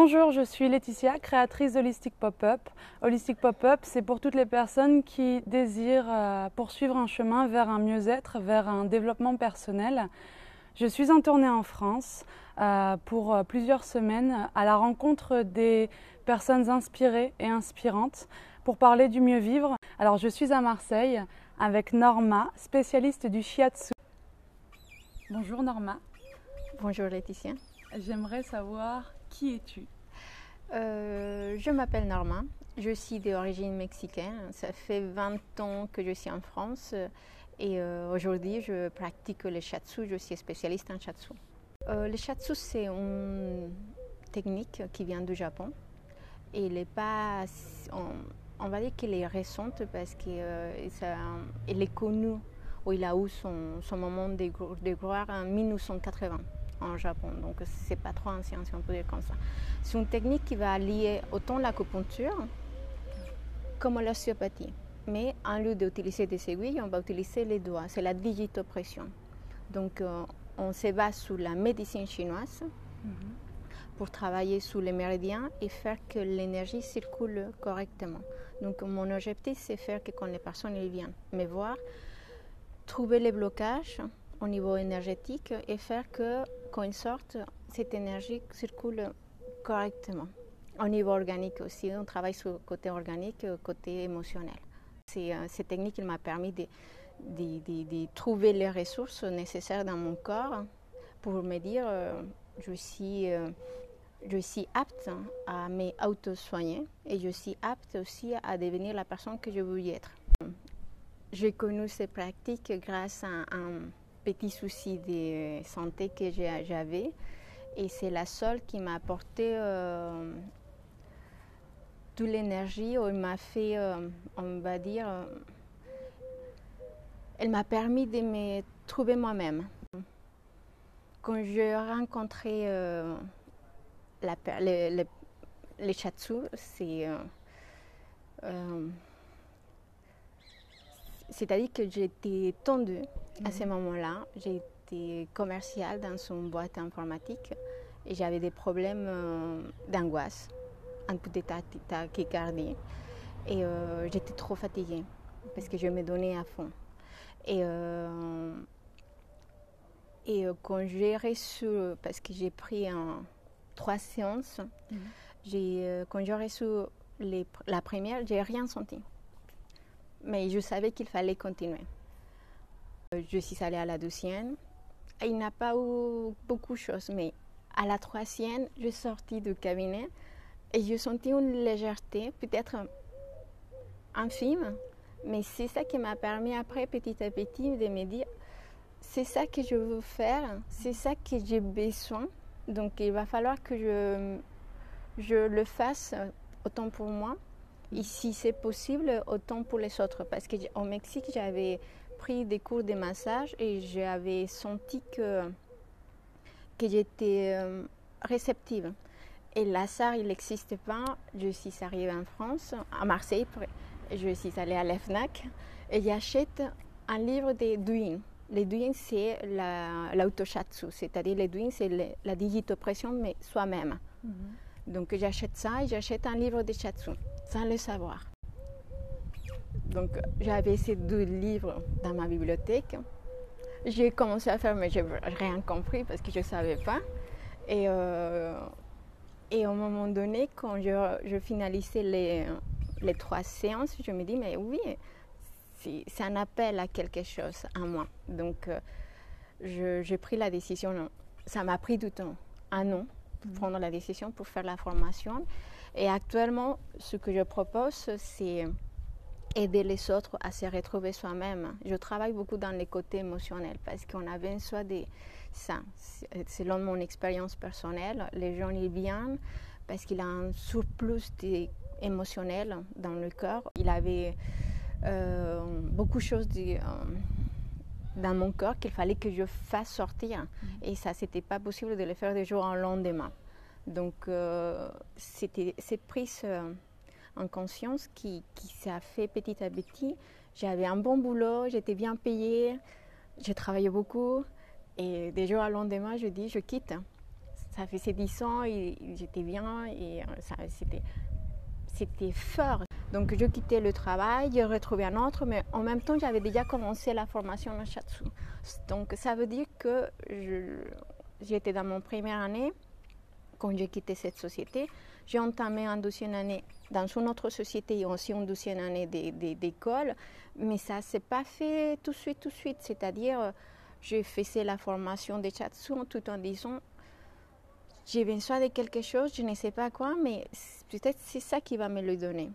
Bonjour, je suis Laetitia, créatrice d'Holistic Pop-Up. Holistic Pop-Up, c'est pour toutes les personnes qui désirent euh, poursuivre un chemin vers un mieux-être, vers un développement personnel. Je suis en tournée en France euh, pour euh, plusieurs semaines à la rencontre des personnes inspirées et inspirantes pour parler du mieux vivre. Alors je suis à Marseille avec Norma, spécialiste du shiatsu. Bonjour Norma. Bonjour Laetitia. J'aimerais savoir qui es-tu euh, Je m'appelle Norma. Je suis d'origine mexicaine. Ça fait 20 ans que je suis en France et euh, aujourd'hui je pratique le shatsu. Je suis spécialiste en shatsu. Euh, le shatsu c'est une technique qui vient du Japon et il est pas, on, va dire qu'elle est récente parce qu'elle est connue ou il a eu son, son moment de, de gloire en 1980 en Japon. Donc c'est pas trop ancien si on peut dire comme ça. C'est une technique qui va allier autant l'acupuncture comme l'ostéopathie. Mais en lieu d'utiliser des aiguilles, on va utiliser les doigts. C'est la digitopression. Donc euh, on se base sur la médecine chinoise mhm. pour travailler sur les méridiens et faire que l'énergie circule correctement. Donc mon objectif, c'est faire que quand les personnes viennent me voir, trouver les blocages au niveau énergétique et faire que quand ils sortent, cette énergie circule correctement. Au niveau organique aussi, on travaille sur le côté organique le côté émotionnel. Euh, cette technique m'a permis de, de, trouver les ressources nécessaires dans mon corps pour me dire euh, je suis euh, je suis apte à m'auto-soigner et je suis apte aussi à devenir la personne que je veux être. J'ai connu ces pratiques grâce à un petits soucis de santé que j'avais. Et c'est la seule qui m'a apporté euh, toute l'énergie, elle m'a fait, euh, on va dire, euh, elle m'a permis de me trouver moi-même. Quand j'ai rencontré la, les, les, c'est c'est-à-dire que j'étais tendue à ce mhm. moment-là. J'étais commerciale dans une boîte informatique et j'avais des problèmes euh, d'angoisse, un coup d'état tachycardie. Et euh, j'étais trop fatiguée parce que je me donnais à fond. Et, euh, et quand j'ai reçu, parce que j'ai pris trois séances, mhm. quand j'ai reçu les, la première, j'ai rien senti mais je savais qu'il fallait continuer. Je suis allée à la deuxième. Il n'a pas eu beaucoup de choses, mais à la troisième, je suis sortie du cabinet et je sentis une légèreté, peut-être infime, mais c'est ça qui m'a permis après, petit à petit, de me dire c'est ça que je veux faire, c'est ça que j'ai besoin. Donc il va falloir que je le fasse autant pour moi si c'est possible, autant pour les autres. Parce qu'au Mexique, j'avais pris des cours de massage et j'avais senti que, que j'étais euh, réceptive. Et l'ASAR, il n'existe pas. Je suis arrivée en France, à Marseille. Je suis allée à l'EFNAC et j'achète un livre de Douyin. Les Douyin, c'est l'autoshatsu, c'est-à-dire les Douyin, c'est la digitopression, mais soi-même. Mhm. Donc j'achète ça et j'achète un livre de Shatsu, sans le savoir. Donc j'avais ces deux livres dans ma bibliothèque. J'ai commencé à faire, mais je n'ai rien compris parce que je ne savais pas. Et, euh, et un moment donné, quand je, je finalisais les, les, trois séances, je me dis, mais oui, c'est un appel à quelque chose à moi. Donc euh, j'ai pris la décision. Ça m'a pris du temps, un an prendre la décision pour faire la formation. Et actuellement, ce que je propose, c'est aider les autres à se retrouver soi-même. Je travaille beaucoup dans les côtés émotionnels parce qu'on a besoin de ça. Selon mon expérience personnelle, les gens y viennent parce qu'il a un surplus émotionnel dans le corps. Il avait euh, beaucoup de choses euh, dans mon corps qu'il fallait que je fasse sortir. Mm. Et ça, c'était pas possible de le faire du jour au lendemain. Donc, euh, c'était cette prise euh, en conscience qui, qui s'est fait petit à petit. J'avais un bon boulot, j'étais bien payée, j'ai travaillé beaucoup. Et des jours au lendemain, je dis, je quitte. ça faisait 10 ans et j'étais bien et c'était, c'était fort. Donc je quittais le travail, je retrouvais un autre, mais en même temps j'avais déjà commencé la formation en Shatsu. Donc ça veut dire que j'étais dans mon première année quand j'ai quitté cette société. J'ai entamé une deuxième année dans une autre société et aussi une deuxième année d'école, mais ça ne s'est pas fait tout de suite, tout de suite. C'est-à-dire, je faisais la formation de Chatsu tout en disant j'ai besoin de quelque chose, je ne sais pas quoi, mais peut-être c'est ça qui va me le donner.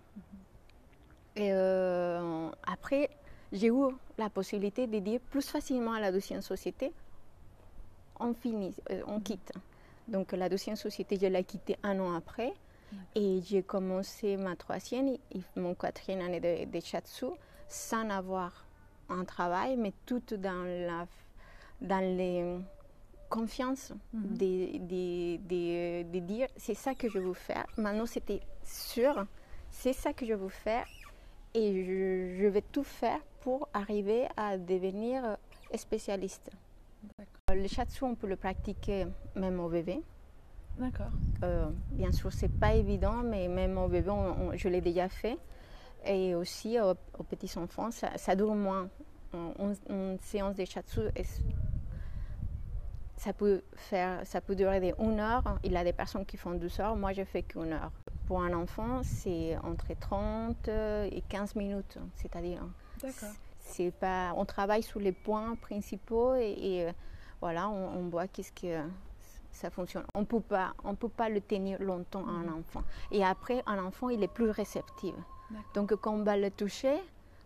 Et euh, après, j'ai eu la possibilité de dire plus facilement à la deuxième société, on finit, euh, on quitte. Donc la deuxième société, je l'ai quittée un an après. Et j'ai commencé ma troisième et mon quatrième année de, de Chatsu sans avoir un travail, mais tout dans la dans les confiance mhm. de, dire c'est ça que je veux faire. Maintenant, c'était sûr, c'est ça que je veux faire et je, vais tout faire pour arriver à devenir spécialiste. Le shatsu, on peut le pratiquer même au bébé. D'accord. Euh, bien sûr, c'est pas évident, mais même au bébé, je l'ai déjà fait. Et aussi aux, petits enfants, ça, dure moins. Une, séance de shatsu ça peut, faire, ça peut durer des une heure. Il y a des personnes qui font 12 heures. Moi, je fais qu'une heure. Pour un enfant, c'est entre 30 et 15 minutes. C'est-à-dire, c'est pas, on travaille sur les points principaux et, euh, voilà, on, voit qu'est-ce que ça fonctionne. On peut pas, on peut pas le tenir longtemps un mhm. enfant. Et après, un enfant, il est plus réceptif. Donc, quand on va le toucher,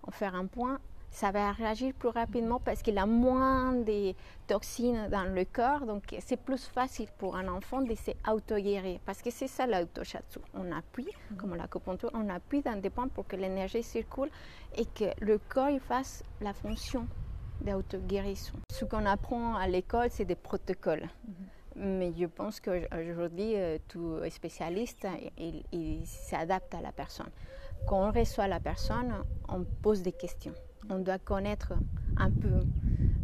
on fait un point, ça va réagir plus rapidement parce qu'il a moins de toxines dans le corps. Donc, c'est plus facile pour un enfant de s'auto-guérir. Parce que c'est ça l'autoshatsu. On appuie, mhm. comme l'acupuncture, on appuie dans des points pour que l'énergie circule et que le corps fasse la fonction d'auto-guérison. Ce qu'on apprend à l'école, c'est des protocoles. Mhm. Mais je pense qu'aujourd'hui, euh, tout spécialiste, il, il s'adapte à la personne. Quand on reçoit la personne, on pose des questions on doit connaître un peu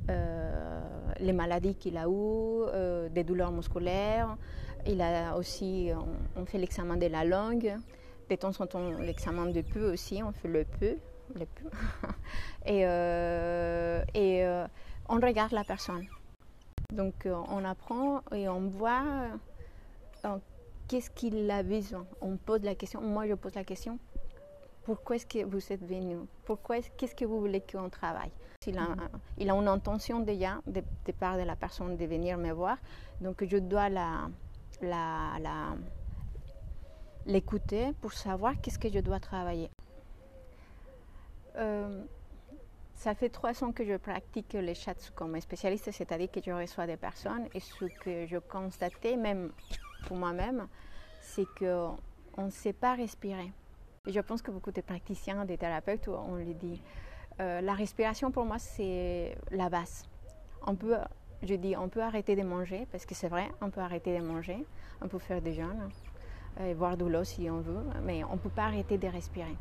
euh, les maladies qu'il a eues, euh, des douleurs musculaires. Il a aussi, on, fait l'examen de la langue. De temps en temps, l'examen de peu aussi, on fait le peu. Et, euh, et on regarde la personne. Donc on apprend et on voit qu'est-ce qu'il a besoin. On pose la question, moi je pose la question, pourquoi est-ce que vous êtes venu? Pourquoi qu'est-ce que vous voulez qu'on travaille? Il a, mhm. il a, une intention déjà de, de, part de la personne de venir me voir, donc je dois la, l'écouter pour savoir qu'est-ce que je dois travailler. Euh, ça fait trois ans que je pratique les chats comme spécialiste, c'est-à-dire que je reçois des personnes et ce que je constatais, même pour moi-même, c'est qu'on ne sait pas respirer. Je pense que beaucoup de praticiens, des thérapeutes, on le dit. Euh, la respiration, pour moi, c'est la base. On peut, je dis, on peut arrêter de manger, parce que c'est vrai, on peut arrêter de manger, on peut faire des jeûnes, euh, et boire de l'eau si on veut, mais on ne peut pas arrêter de respirer.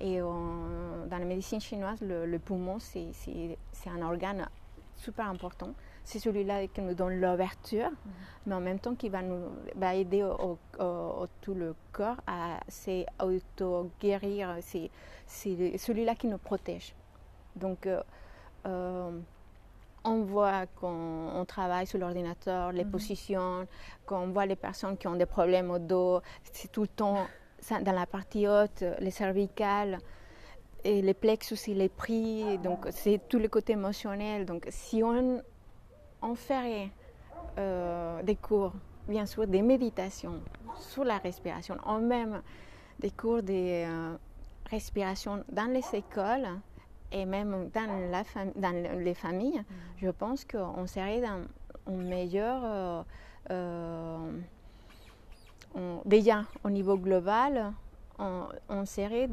Et dans la médecine chinoise, le poumon, c'est un organe super important c'est celui-là qui nous donne l'ouverture, mhm. mais en même temps qui va nous aider au, tout le corps à s'auto-guérir. C'est, celui-là qui nous protège. Donc, euh, euh, on voit quand on travaille sur l'ordinateur, les mhm. positions, quand on voit les personnes qui ont des problèmes au dos, c'est tout le temps dans la partie haute, les cervicales et les plexus, les prix, donc c'est tout le côté émotionnel. Donc si on on ferait euh, des cours, bien sûr, des méditations sur la respiration, en même des cours de euh, respiration dans les écoles et même dans, la dans les familles, mm. je pense qu'on serait dans un meilleur... Euh, déjà, au niveau global, on, serait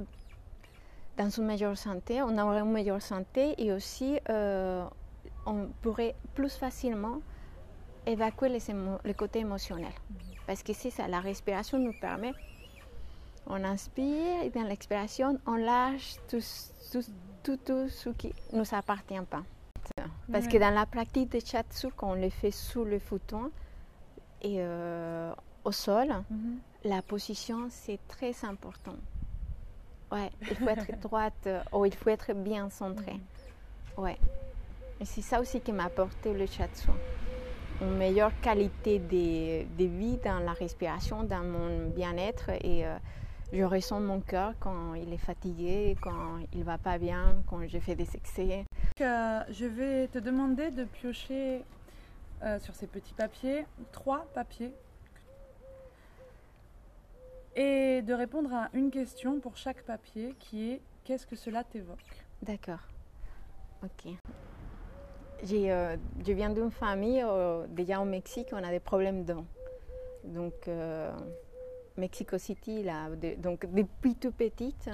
dans une meilleure santé, on aurait une meilleure santé et aussi on pourrait plus facilement évacuer les, le côté émotionnel. Parce que c'est ça, la respiration nous permet, on inspire et dans l'expiration, on lâche tout, tout, tout, ce qui ne nous appartient pas. Parce que dans la pratique de chatsu, quand on le fait sous le futon, Et euh, au sol, mhm. la position, c'est très important. Ouais, il faut être droite ou il faut être bien centré. Mhm. Ouais. Et c'est ça aussi qui m'a apporté le chatsu. Une meilleure qualité de, vie dans la respiration, dans mon bien-être. Et euh, je ressens mon cœur quand il est fatigué, quand il ne va pas bien, quand je fais des excès. je vais te demander de piocher euh, sur ces petits papiers, trois papiers, et de répondre à une question pour chaque papier qui est qu'est-ce que cela t'évoque? D'accord. Ok. Euh, je viens d'une famille, euh, déjà au Mexique, on a des problèmes dents. Donc, Mexico City, là, donc depuis tout petite.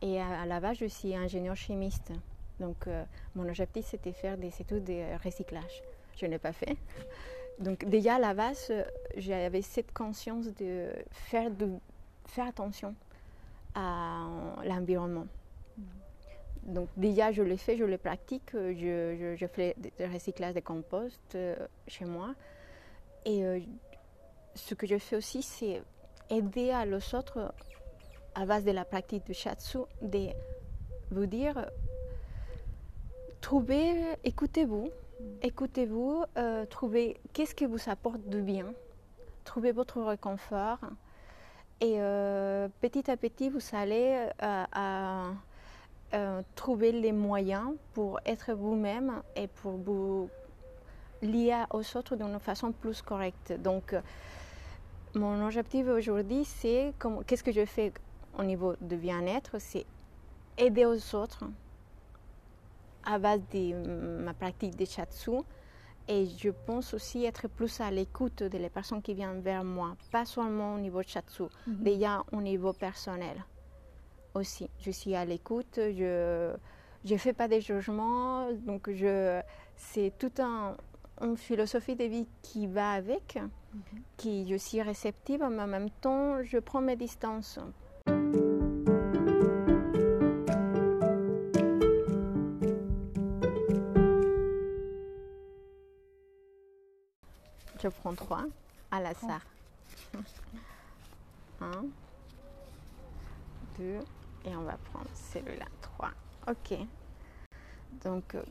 Et à, la base, je suis ingénieur chimiste. Donc, mon objectif, c'était faire des études de recyclage je n'ai pas fait. Donc déjà à la base, j'avais cette conscience de faire, de faire attention à l'environnement. Donc déjà, je le fais, je le pratique, je, je, fais du recyclage de compost euh, chez moi. Et euh, ce que je fais aussi, c'est aider à los autres, à base de la pratique du shatsu, de vous dire, trouvez, écoutez-vous, Écoutez-vous, euh, trouvez qu'est-ce qui vous apporte de bien, trouvez votre réconfort et euh, petit à petit vous allez euh, trouver les moyens pour être vous-même et pour vous lier aux autres d'une façon plus correcte. Donc mon objectif aujourd'hui c'est qu'est-ce que je fais au niveau de bien-être, c'est aider aux autres à base de ma pratique de chatsu. Et je pense aussi être plus à l'écoute des personnes qui viennent vers moi, pas seulement au niveau chatsu, mm déjà au niveau personnel aussi. Je suis à l'écoute, je ne fais pas des jugements, donc je, c'est toute un, une philosophie de vie qui va avec, mhm. qui je suis réceptive, mais en même temps, je prends mes distances Je prends trois à la sarre. Un, deux, et on va prendre celui-là, trois. Ok. Donc, euh,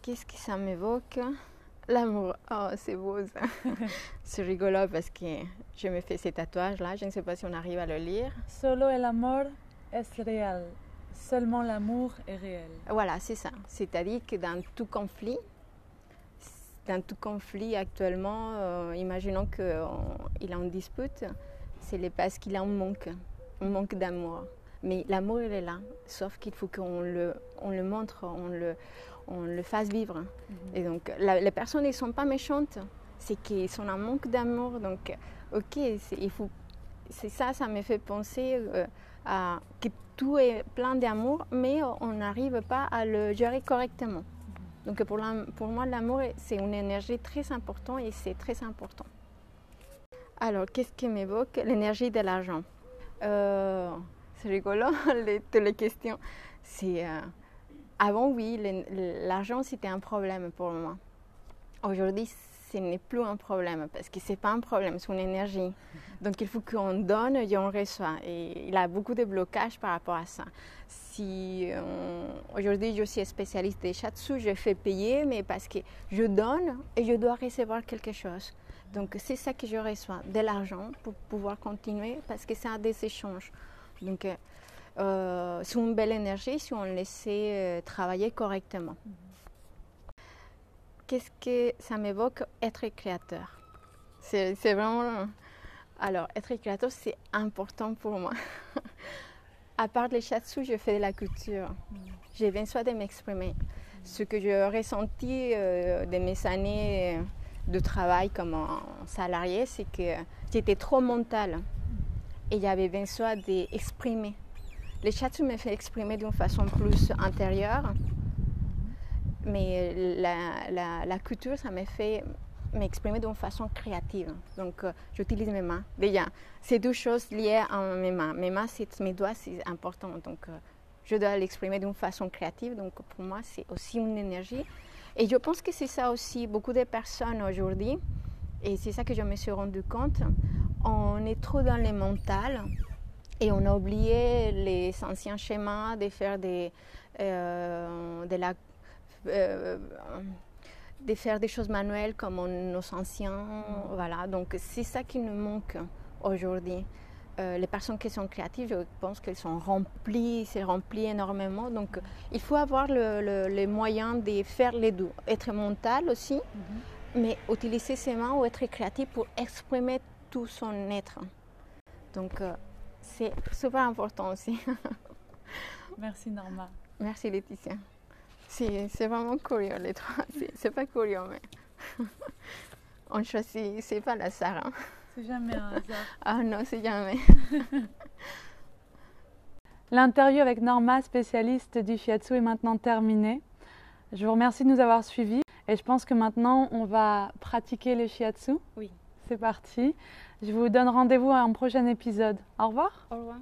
qu'est-ce que ça m'évoque? L'amour. Oh, c'est beau ça. c'est rigolo parce que je me fais ces tatouages-là. Je ne sais pas si on arrive à le lire. Solo el amor es real. Seulement l'amour est réel. Voilà, c'est ça. C'est-à-dire que dans tout conflit, dans tout conflit actuellement, euh, imaginons qu'il est en dispute, c'est parce qu'il a un manque, un manque d'amour. Mais l'amour, il est là, sauf qu'il faut qu'on le, on le montre, on le, on le fasse vivre. Mhm. Et donc, les personnes ne sont pas méchantes, c'est qu'ils sont en manque d'amour. Donc, ok, il faut, c'est ça, ça me fait penser euh, à que tout est plein d'amour, mais on n'arrive pas à le gérer correctement. Donc pour, pour moi, l'amour, c'est une énergie très importante et c'est très important. Alors, qu'est-ce qui m'évoque? L'énergie de l'argent. Euh, c'est rigolo, toutes les questions. C'est, euh, avant, oui, l'argent, c'était un problème pour moi. Aujourd'hui, ce n'est plus un problème parce que ce n'est pas un problème, c'est une énergie. Donc il faut qu'on donne et on reçoit. Il y a beaucoup de blocages par rapport à ça. Si euh, aujourd'hui je suis spécialiste des shatsu, je fais payer, mais parce que je donne et je dois recevoir quelque chose. Donc c'est ça que je reçois, de l'argent pour pouvoir continuer parce que c'est un des échanges. Donc euh, c'est une belle énergie si on laissait euh, travailler correctement qu'est-ce que ça m'évoque? Être créateur C'est vraiment. Alors, être créateur, c'est important pour moi. à part les sous, je fais de la culture. Mm. J'ai besoin de m'exprimer. Ce que j'ai ressenti euh, de mes années de travail comme salarié, c'est que j'étais trop mentale et j'avais besoin d'exprimer. Les sous me fait exprimer d'une façon plus intérieure mais la, la, culture, ça m'a fait m'exprimer d'une façon créative. Donc, euh, j'utilise mes mains. Déjà, c'est deux choses liées à mes mains. Mes mains, mes doigts, c'est important. Donc, euh, je dois l'exprimer d'une façon créative. Donc, pour moi, c'est aussi une énergie. Et je pense que c'est ça aussi. Beaucoup de personnes aujourd'hui, Et c'est ça que je me suis rendu compte. On est trop dans les mentales et on a oublié les anciens schémas de faire des, euh, de, la, euh, de faire des choses manuelles comme nos anciens. Voilà, donc c'est ça qui nous manque aujourd'hui. Euh, les personnes qui sont créatives, je pense qu'elles sont remplies, c'est rempli énormément. Donc, il faut avoir le, les moyens de faire les deux. Être mental aussi, mhm. mais utiliser ses mains ou être créatif pour exprimer tout son être. Donc, euh, c'est super important aussi. Merci Norma. Merci Laetitia. C'est vraiment curieux les trois. C'est pas curieux, mais on choisit, c'est pas la Sarah. C'est jamais un hasard. Ah non, c'est jamais. L'interview avec Norma, spécialiste du shiatsu, est maintenant terminée. Je vous remercie de nous avoir suivis et je pense que maintenant on va pratiquer le shiatsu. Oui. C'est parti. Je vous donne rendez-vous à un prochain épisode. Au revoir. Au revoir.